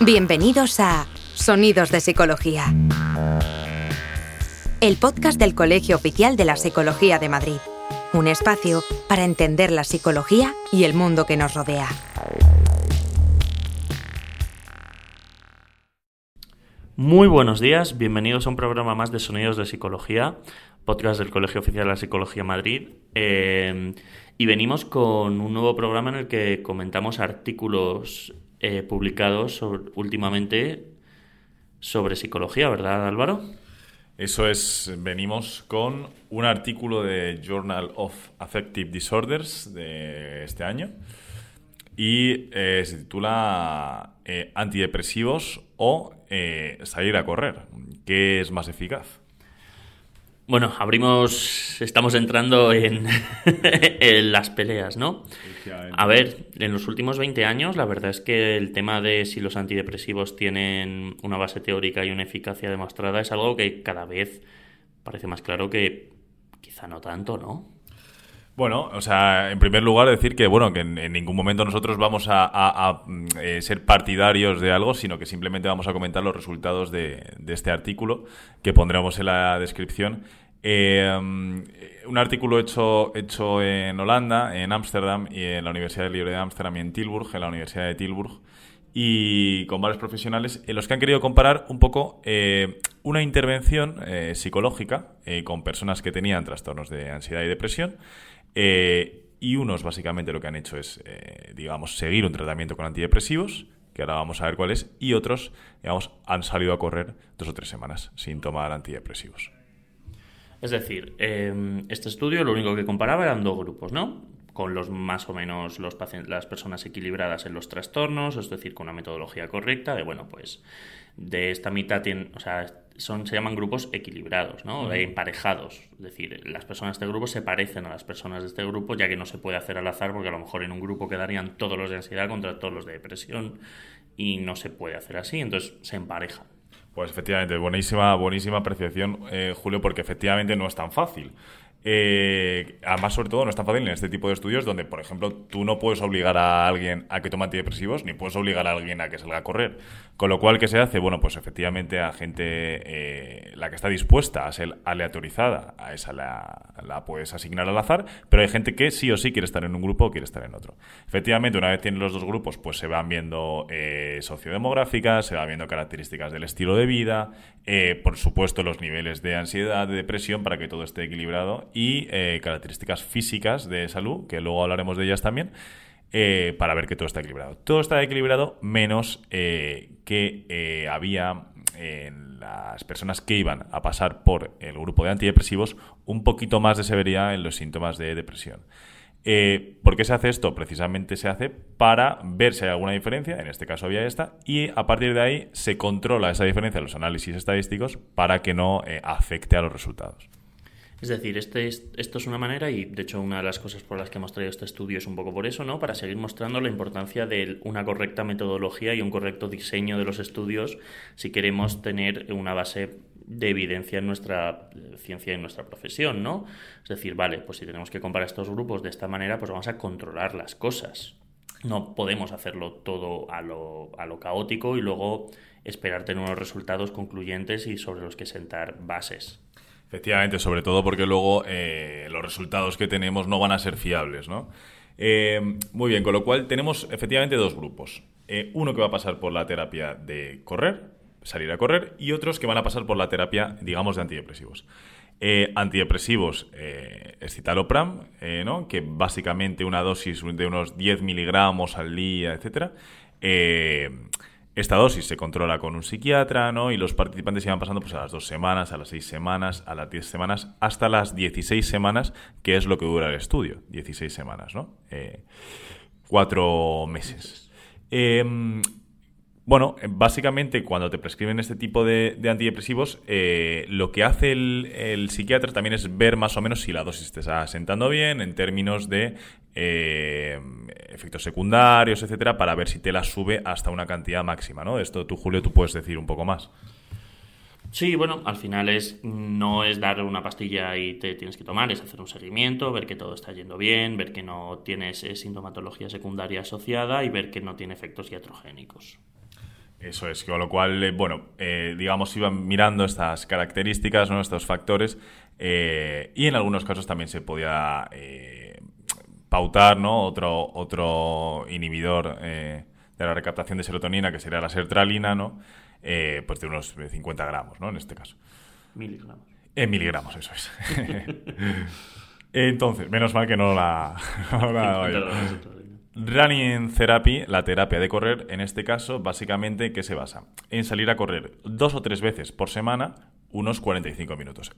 Bienvenidos a Sonidos de Psicología. El podcast del Colegio Oficial de la Psicología de Madrid. Un espacio para entender la psicología y el mundo que nos rodea. Muy buenos días, bienvenidos a un programa más de Sonidos de Psicología, podcast del Colegio Oficial de la Psicología Madrid. Eh, y venimos con un nuevo programa en el que comentamos artículos eh, publicados últimamente sobre psicología, ¿verdad Álvaro? Eso es, venimos con un artículo de Journal of Affective Disorders de este año y eh, se titula eh, Antidepresivos o salir a correr. ¿Qué es más eficaz? Bueno, abrimos, estamos entrando en, las peleas, ¿no? A ver, en los últimos 20 años, la verdad es que el tema de si los antidepresivos tienen una base teórica y una eficacia demostrada es algo que cada vez parece más claro que quizá no tanto, ¿no? Bueno, o sea, en primer lugar decir que, bueno, que en, ningún momento nosotros vamos a, eh, ser partidarios de algo, sino que simplemente vamos a comentar los resultados de, este artículo que pondremos en la descripción. Eh, un artículo hecho, hecho en Holanda, en Ámsterdam y en la Universidad Libre de Ámsterdam y en Tilburg, en la Universidad de Tilburg, y con varios profesionales en los que han querido comparar un poco eh, una intervención psicológica con personas que tenían trastornos de ansiedad y depresión eh, y unos básicamente lo que han hecho es, eh, digamos, seguir un tratamiento con antidepresivos, que ahora vamos a ver cuál es, y otros, digamos, han salido a correr dos o tres semanas sin tomar antidepresivos. Es decir, em, este estudio lo único que comparaba eran dos grupos, ¿no? Con los más o menos los las personas equilibradas en los trastornos, es decir, con una metodología correcta, de bueno, pues de esta mitad tienen, o sea, son, se llaman grupos equilibrados, ¿no? emparejados. Es decir, las personas de este grupo se parecen a las personas de este grupo, ya que no se puede hacer al azar, porque a lo mejor en un grupo quedarían todos los de ansiedad contra todos los de depresión, y no se puede hacer así, entonces se emparejan. Pues efectivamente, buenísima, buenísima apreciación, eh, Julio, porque efectivamente no es tan fácil. Eh, además, sobre todo, no es tan fácil en este tipo de estudios donde, por ejemplo, tú no puedes obligar a alguien a que tome antidepresivos ni puedes obligar a alguien a que salga a correr. Con lo cual, ¿qué se hace? Bueno, pues efectivamente a gente, eh, la que está dispuesta a ser aleatorizada, a esa la, puedes asignar al azar, pero hay gente que sí o sí quiere estar en un grupo o quiere estar en otro. Efectivamente, una vez tienen los dos grupos, pues se van viendo eh, sociodemográficas, se van viendo características del estilo de vida, eh, por supuesto los niveles de ansiedad, de depresión, para que todo esté equilibrado y características físicas de salud, que luego hablaremos de ellas también. Eh, para ver que todo está equilibrado. Todo está equilibrado menos eh, que eh, había en las personas que iban a pasar por el grupo de antidepresivos un poquito más de severidad en los síntomas de depresión. ¿Por qué se hace esto? Precisamente se hace para ver si hay alguna diferencia, en este caso había esta, y a partir de ahí se controla esa diferencia en los análisis estadísticos para que no afecte a los resultados. Es decir, este esto es una manera, y de hecho una de las cosas por las que hemos traído este estudio es un poco por eso, ¿no? Para seguir mostrando la importancia de una correcta metodología y un correcto diseño de los estudios si queremos tener una base de evidencia en nuestra ciencia y en nuestra profesión, ¿no? Es decir, vale, pues si tenemos que comparar estos grupos de esta manera, pues vamos a controlar las cosas. No podemos hacerlo todo a lo, a lo caótico y luego esperar tener unos resultados concluyentes y sobre los que sentar bases. Efectivamente, sobre todo porque luego eh, los resultados que tenemos no van a ser fiables, ¿no? Eh, muy bien, con lo cual tenemos efectivamente dos grupos. Eh, uno que va a pasar por la terapia de correr, salir a correr, y otros que van a pasar por la terapia, digamos, de antidepresivos. antidepresivos, escitalopram, ¿no? que básicamente una dosis de unos 10 miligramos al día, etcétera, esta dosis se controla con un psiquiatra, ¿no? Y los participantes iban pasando pues, a las dos semanas, a las seis semanas, a las diez semanas, hasta las 16 semanas, que es lo que dura el estudio, 16 semanas, ¿no? Eh, cuatro meses. Em, bueno, básicamente cuando te prescriben este tipo de, antidepresivos, eh, lo que hace el, psiquiatra también es ver más o menos si la dosis te está sentando bien en términos de eh, efectos secundarios, etcétera, para ver si te la sube hasta una cantidad máxima, ¿no? Esto tú, Julio, tú puedes decir un poco más. Sí, bueno, al final es no es dar una pastilla y te tienes que tomar, es hacer un seguimiento, ver que todo está yendo bien, ver que no tienes eh, sintomatología secundaria asociada y ver que no tiene efectos iatrogénicos. Eso es, con lo cual, eh, bueno, eh, digamos, iban mirando estas características, ¿no? estos factores, y en algunos casos también se podía pautar ¿no? otro, otro inhibidor de la recaptación de serotonina, que sería la sertralina, ¿no? pues de unos 50 gramos, ¿no? En este caso. Miligramos. En miligramos, eso es. Entonces, menos mal que no la... No la Running therapy, la terapia de correr, en este caso, básicamente, ¿qué se basa? En salir a correr dos o tres veces por semana, unos 45 minutos.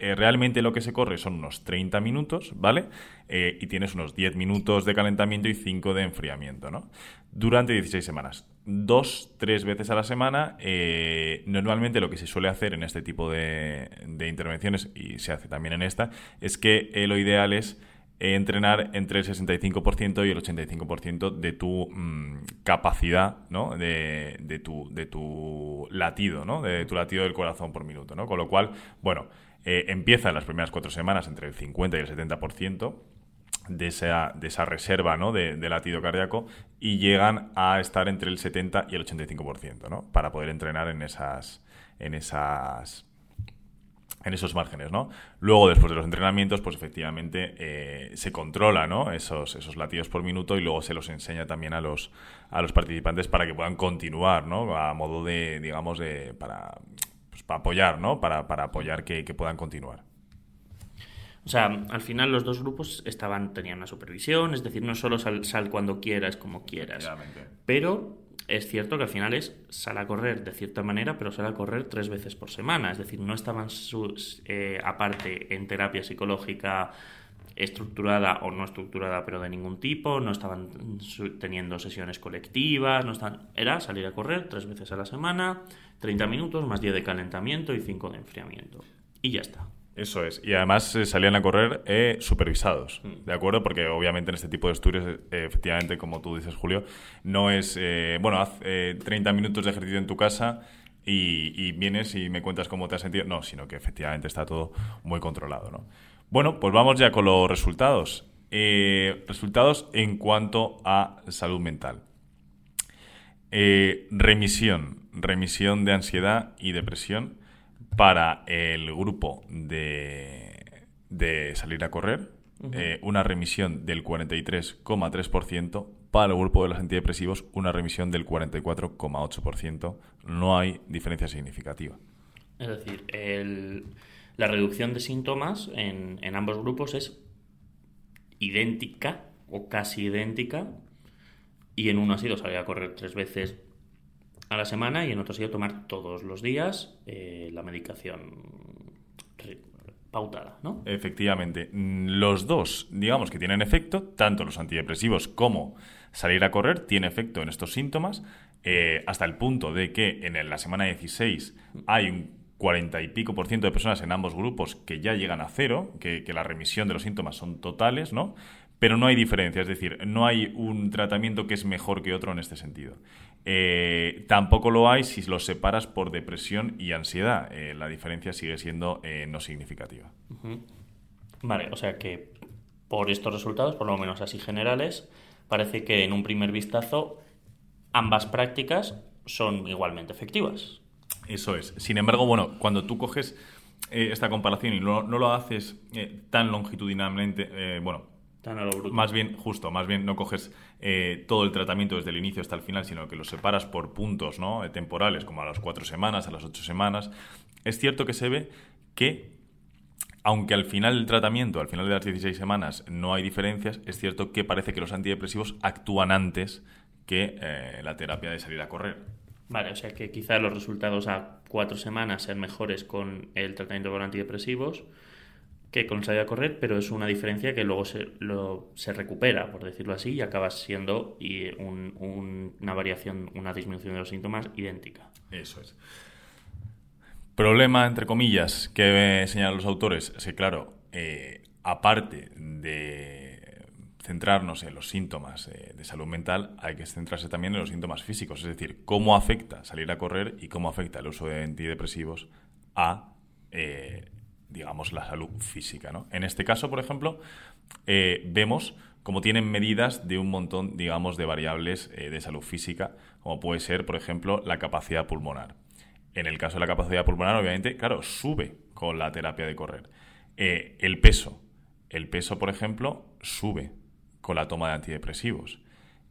Eh, realmente lo que se corre son unos 30 minutos, ¿vale? Eh, y tienes unos 10 minutos de calentamiento y 5 de enfriamiento, ¿no? Durante 16 semanas. Dos, tres veces a la semana. Eh, normalmente lo que se suele hacer en este tipo de, de intervenciones, y se hace también en esta, es que lo ideal es entrenar entre el 65% y el 85% de tu mm, capacidad, ¿no? De, tu, de tu latido, ¿no? De tu latido del corazón por minuto, ¿no? Con lo cual, bueno, eh, empieza las primeras cuatro semanas entre el 50 y el 70% de esa, de esa reserva ¿no? de, de, latido cardíaco y llegan a estar entre el 70 y el 85%, ¿no? Para poder entrenar en esas, en esas en esos márgenes, ¿no? Luego, después de los entrenamientos, pues efectivamente eh, se controla, ¿no? Esos, esos latidos por minuto y luego se los enseña también a los, a los participantes para que puedan continuar, ¿no? A modo de, digamos, de, para, pues, para apoyar, ¿no? Para, para apoyar que, que, puedan continuar. O sea, al final los dos grupos estaban, tenían una supervisión, es decir, no solo sal, sal cuando quieras, como quieras, pero es cierto que al final es sal a correr de cierta manera, pero sal a correr tres veces por semana. Es decir, no estaban sus, eh, aparte en terapia psicológica estructurada o no estructurada, pero de ningún tipo, no estaban teniendo sesiones colectivas, no están, era salir a correr tres veces a la semana, 30 minutos, más 10 de calentamiento y 5 de enfriamiento. Y ya está. Eso es. Y además eh, salían a correr eh, supervisados, mm. ¿de acuerdo? Porque obviamente en este tipo de estudios, eh, efectivamente, como tú dices, Julio, no es, bueno, haz 30 minutos de ejercicio en tu casa y, vienes y me cuentas cómo te has sentido. No, sino que efectivamente está todo muy controlado, ¿no? Bueno, pues vamos ya con los resultados. resultados en cuanto a salud mental. remisión, remisión de ansiedad y depresión para el grupo de, de salir a correr, eh, una remisión del 43,3%, para el grupo de los antidepresivos una remisión del 44,8%. No hay diferencia significativa. Es decir, la reducción de síntomas en, en ambos grupos es idéntica o casi idéntica y en uno ha sido salir a correr tres veces a la semana y en otro sido tomar todos los días eh, la medicación pautada, ¿no? Efectivamente. Los dos, digamos que tienen efecto, tanto los antidepresivos como salir a correr, tiene efecto en estos síntomas, eh, hasta el punto de que en la semana 16 hay un 40 y pico por ciento de personas en ambos grupos que ya llegan a cero, que, que la remisión de los síntomas son totales, ¿no? Pero no hay diferencia, es decir, no hay un tratamiento que es mejor que otro en este sentido. Eh, tampoco lo hay si los separas por depresión y ansiedad. Eh, la diferencia sigue siendo eh, no significativa. Vale, o sea que por estos resultados, por lo menos así generales, parece que en un primer vistazo ambas prácticas son igualmente efectivas. Eso es. Sin embargo, bueno, cuando tú coges esta comparación y no, no lo haces tan longitudinalmente, bueno, más bien, justo, más bien no coges eh, todo el tratamiento desde el inicio hasta el final, sino que lo separas por puntos ¿no? Eh, temporales, como a las cuatro semanas, a las ocho semanas. Es cierto que se ve que, aunque al final del tratamiento, al final de las 16 semanas, no hay diferencias, es cierto que parece que los antidepresivos actúan antes que eh, la terapia de salir a correr. Vale, o sea que quizá los resultados a cuatro semanas sean mejores con el tratamiento con antidepresivos que con salir a correr, pero es una diferencia que luego se, se recupera, por decirlo así, y acaba siendo y una variación, una disminución de los síntomas idéntica. Eso es. Problema, entre comillas, que señalan los autores, sí, claro, eh, aparte de centrarnos en los síntomas eh, de salud mental, hay que centrarse también en los síntomas físicos, es decir, cómo afecta salir a correr y cómo afecta el uso de antidepresivos a eh, digamos, la salud física. ¿no? En este caso, por ejemplo, eh, vemos cómo tienen medidas de un montón, digamos, de variables eh, de salud física, como puede ser, por ejemplo, la capacidad pulmonar. En el caso de la capacidad pulmonar, obviamente, claro, sube con la terapia de correr. Eh, el peso. El peso, por ejemplo, sube con la toma de antidepresivos.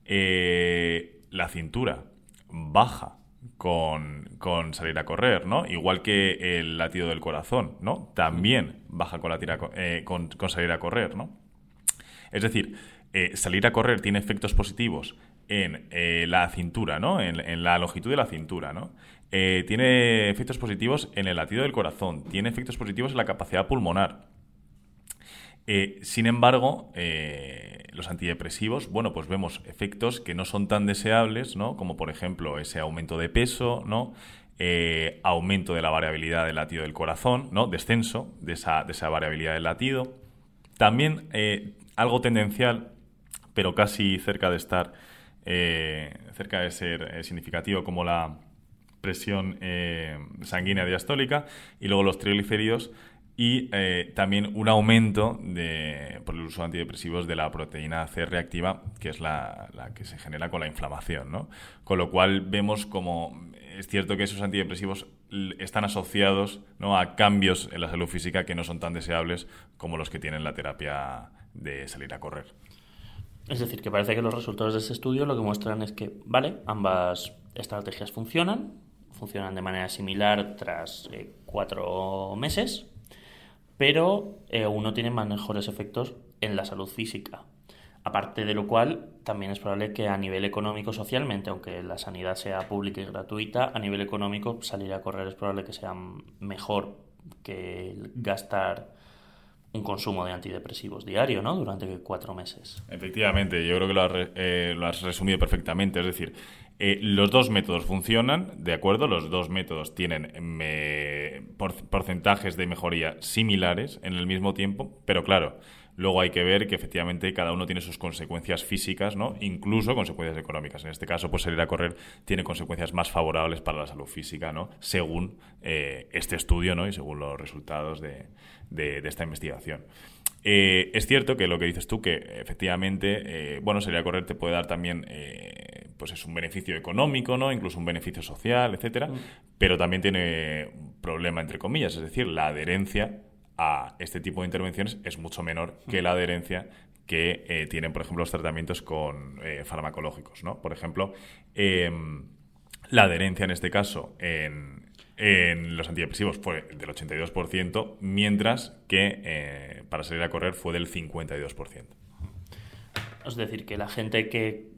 la cintura baja con, salir a correr, ¿no? Igual que el latido del corazón, ¿no? También baja con, la tira, eh, con, salir a correr, ¿no? Es decir, eh, salir a correr tiene efectos positivos en eh, la cintura, ¿no? En, la longitud de la cintura, ¿no? tiene efectos positivos en el latido del corazón, tiene efectos positivos en la capacidad pulmonar. Sin embargo, los antidepresivos, bueno, pues vemos efectos que no son tan deseables, ¿no? Como por ejemplo ese aumento de peso, ¿no? Eh, aumento de la variabilidad del latido del corazón, ¿no? Descenso de esa, de esa variabilidad del latido. También eh, algo tendencial, pero casi cerca de estar, eh, cerca de ser significativo, como la presión sanguínea diastólica y luego los triglicéridos y eh, también un aumento de, por el uso de antidepresivos de la proteína C reactiva, que es la, que se genera con la inflamación. ¿no? Con lo cual vemos como es cierto que esos antidepresivos están asociados ¿no? a cambios en la salud física que no son tan deseables como los que tienen la terapia de salir a correr. Es decir, que parece que los resultados de ese estudio lo que muestran es que, vale, ambas estrategias funcionan, funcionan de manera similar tras eh, cuatro meses, pero eh, uno tiene más mejores efectos en la salud física. Aparte de lo cual, también es probable que a nivel económico, socialmente, aunque la sanidad sea pública y gratuita, a nivel económico salir a correr es probable que sea mejor que gastar un consumo de antidepresivos diario, ¿no? Durante cuatro meses. Efectivamente, yo creo que lo has, eh, lo has resumido perfectamente. Es decir, eh, los dos métodos funcionan, ¿de acuerdo? Los dos métodos tienen porcentajes de mejoría similares en el mismo tiempo, pero claro, luego hay que ver que efectivamente cada uno tiene sus consecuencias físicas, ¿no? Incluso consecuencias económicas. En este caso, pues salir a correr tiene consecuencias más favorables para la salud física, ¿no? Según eh, este estudio, ¿no? Y según los resultados de, de esta investigación. Eh, es cierto que lo que dices tú, que efectivamente, eh, bueno, salir a correr te puede dar también, eh, pues es un beneficio económico, ¿no? Incluso un beneficio social, etcétera, mm. pero también tiene un problema, entre comillas, es decir, la adherencia a este tipo de intervenciones es mucho menor que la adherencia que tienen, por ejemplo, los tratamientos con farmacológicos, ¿no? Por ejemplo, em, la adherencia en este caso en, en los antidepresivos fue del 82%, mientras que eh, para salir a correr fue del 52%. Es decir, que la gente que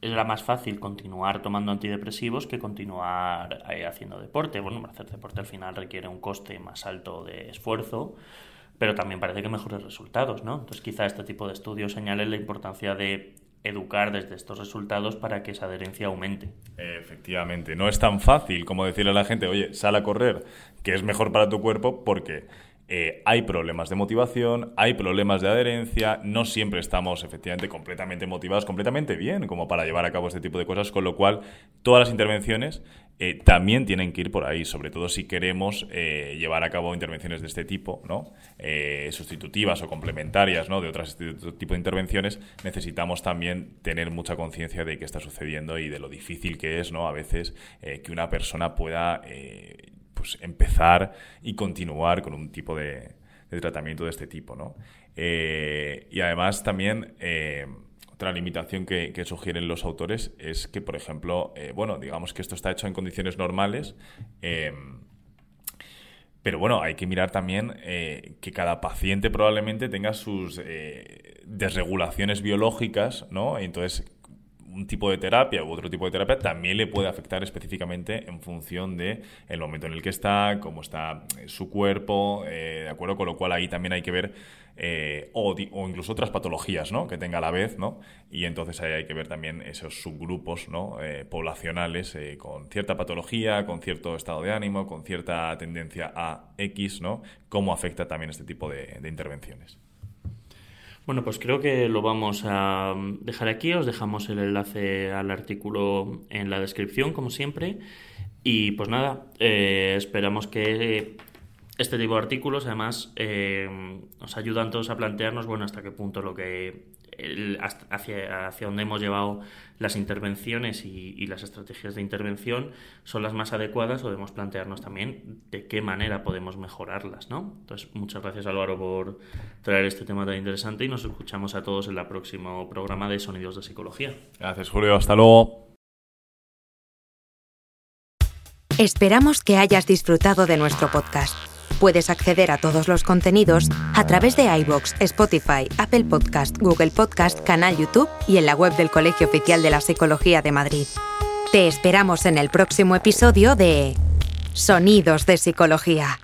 era más fácil continuar tomando antidepresivos que continuar eh, haciendo deporte. Bueno, hacer deporte al final requiere un coste más alto de esfuerzo, pero también parece que mejores resultados, ¿no? Entonces quizá este tipo de estudios señalen la importancia de educar desde estos resultados para que esa adherencia aumente. Efectivamente, no es tan fácil como decirle a la gente, oye, sal a correr, que es mejor para tu cuerpo, porque eh, hay problemas de motivación, hay problemas de adherencia, no siempre estamos efectivamente completamente motivados, completamente bien como para llevar a cabo este tipo de cosas, con lo cual todas las intervenciones eh, también tienen que ir por ahí, sobre todo si queremos eh, llevar a cabo intervenciones de este tipo, ¿no? sustitutivas o complementarias ¿no? de otros tipos de intervenciones, necesitamos también tener mucha conciencia de qué está sucediendo y de lo difícil que es ¿no? a veces que una persona pueda pues, empezar y continuar con un tipo de, tratamiento de este tipo, ¿no? Eh, y además también eh, otra limitación que, sugieren los autores es que, por ejemplo, eh, bueno, digamos que esto está hecho en condiciones normales, pero bueno, hay que mirar también que cada paciente probablemente tenga sus desregulaciones biológicas, ¿no? Entonces, un tipo de terapia u otro tipo de terapia también le puede afectar específicamente en función de el momento en el que está, cómo está eh, su cuerpo, eh, ¿de acuerdo? Con lo cual ahí también hay que ver, eh, o, incluso otras patologías, ¿no? Que tenga a la vez, ¿no? Y entonces ahí hay que ver también esos subgrupos, ¿no? poblacionales con cierta patología, con cierto estado de ánimo, con cierta tendencia a X, ¿no? Cómo afecta también este tipo de intervenciones. Bueno, pues creo que lo vamos a dejar aquí. Os dejamos el enlace al artículo en la descripción, como siempre. Y pues nada, eh, esperamos que este tipo de artículos además eh, nos ayudan todos a plantearnos, bueno, hasta qué punto lo que hacia, hacia donde hemos llevado las intervenciones y, las estrategias de intervención son las más adecuadas o debemos plantearnos también de qué manera podemos mejorarlas, ¿no? Entonces, muchas gracias Álvaro por traer este tema tan interesante y nos escuchamos a todos en el próximo programa de Sonidos de Psicología. Gracias Julio, hasta luego. Esperamos que hayas disfrutado de nuestro podcast. Puedes acceder a todos los contenidos a través de iBox, Spotify, Apple Podcast, Google Podcast, canal YouTube y en la web del Colegio Oficial de la Psicología de Madrid. Te esperamos en el próximo episodio de Sonidos de Psicología.